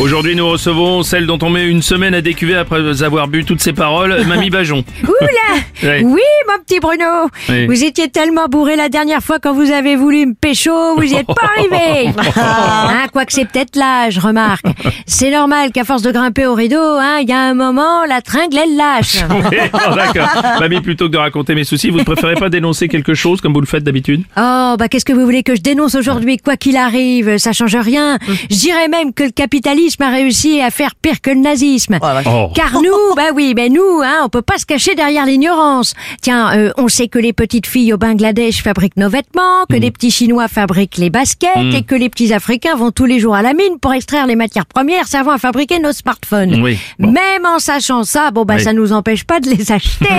Aujourd'hui, nous recevons celle dont on met une semaine à décuver après avoir bu toutes ses paroles, Mamie Bajon. Oula Ouais. Oui, mon petit Bruno Oui. Vous étiez tellement bourré la dernière fois quand vous avez voulu me pécho, vous y êtes pas arrivé hein, Quoique c'est peut-être l'âge, remarque. C'est normal qu'à force de grimper au rideau, hein, il y a un moment, la tringle, elle lâche. Oh, D'accord. Mamie, plutôt que de raconter mes soucis, vous ne préférez pas dénoncer quelque chose comme vous le faites d'habitude? Oh, bah qu'est-ce que vous voulez que je dénonce aujourd'hui Quoi qu'il arrive, ça change rien. Je dirais même que le capitalisme a réussi à faire pire que le nazisme. Oh. Car nous, bah oui, mais nous, hein, on peut pas se cacher derrière l'ignorance. Tiens, euh, on sait que les petites filles au Bangladesh fabriquent nos vêtements, que les petits Chinois fabriquent les baskets et que les petits Africains vont tous les jours à la mine pour extraire les matières premières servant à fabriquer nos smartphones. Oui, bon. Même en sachant ça, bon bah Oui. ça nous empêche pas de les acheter.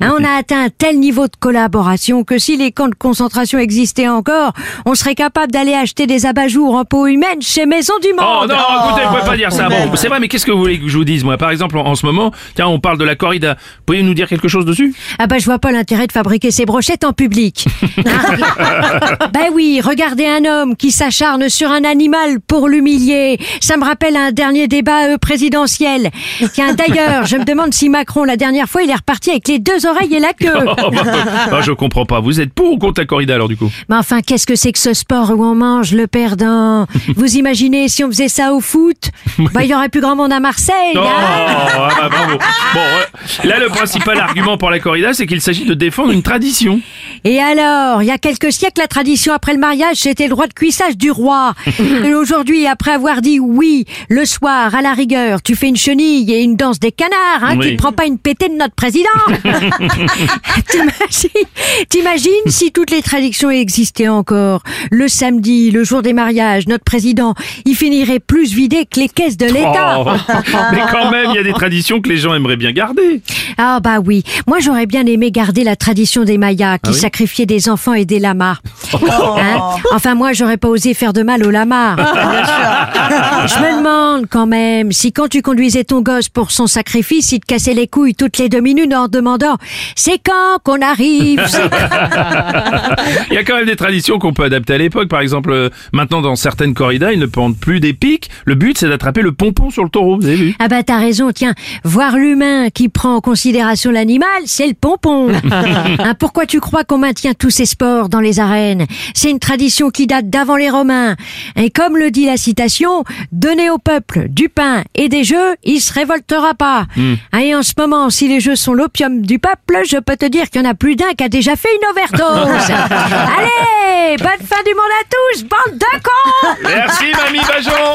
Hein, on a atteint un tel niveau de collaboration que si les camps de concentration existaient encore, on serait capable d'aller acheter des abat-jours en peau humaine chez Maison du Oh Monde. Non, écoutez, vous pouvez pas dire ça. Bon, c'est vrai, mais qu'est-ce que vous voulez que je vous dise, moi? Par exemple, en, en ce moment, tiens, on parle de la corrida. Pouvez-vous nous dire quelque chose dessus? Ah bah je vois pas l'intérêt de fabriquer ces brochettes en public. Bah oui, regardez un homme qui s'acharne sur un animal pour l'humilier. Ça me rappelle un dernier débat euh, présidentiel. Tiens, d'ailleurs, je me demande si Macron, la dernière fois, il est reparti avec les deux oreilles et la queue. oh, bah, bah, Je comprends pas. Vous êtes pour ou contre la corrida alors du coup? Mais enfin, qu'est-ce que c'est que ce sport où on mange le perdant? Vous imaginez si on faisait ça au foot Bah, il y aurait plus grand monde à Marseille. Hein ah bah, bravo. Bon, ouais. là, le principal argument pour la corrida, c'est qu'il s'agit de défendre une tradition. Et alors, il y a quelques siècles, la tradition après le mariage, c'était le droit de cuissage du roi. Et aujourd'hui, après avoir dit oui, le soir, à la rigueur, tu fais une chenille et une danse des canards, hein, Oui. tu te prends pas une pétée de notre président. T'imagines, t'imagines si toutes les traditions existaient encore? Le samedi, le jour des mariages, notre président, il finirait plus vidé que les caisses de l'État. Oh. Mais quand même, il y a des traditions que les gens aimeraient bien garder. Ah bah oui, moi j'aurais bien aimé garder la tradition des Mayas qui Ah oui sacrifiaient des enfants et des lamas. Hein enfin moi j'aurais pas osé faire de mal aux lamas. Je me demande quand même si quand tu conduisais ton gosse pour son sacrifice, il te cassait les couilles toutes les deux minutes en demandant c'est quand qu'on arrive? Il y a quand même des traditions qu'on peut adapter à l'époque. Par exemple, euh, maintenant dans certaines corridas, ils ne pendent plus des pics. Le but, c'est d'attraper le pompon sur le taureau. Vous avez vu Ah bah t'as raison, tiens, voir l'humain qui prend en considération l'animal, c'est le pompon. Hein, pourquoi tu crois qu'on maintient tous ces sports dans les arènes? C'est une tradition qui date d'avant les Romains. Et comme le dit la citation, donner au peuple du pain et des jeux, il se révoltera pas. Hein, Et en ce moment, si les jeux sont l'opium du peuple, je peux te dire qu'il y en a plus d'un qui a déjà fait une overdose. Allez, bonne fin du monde à tous, bande de cons Merci, Mamie Bajon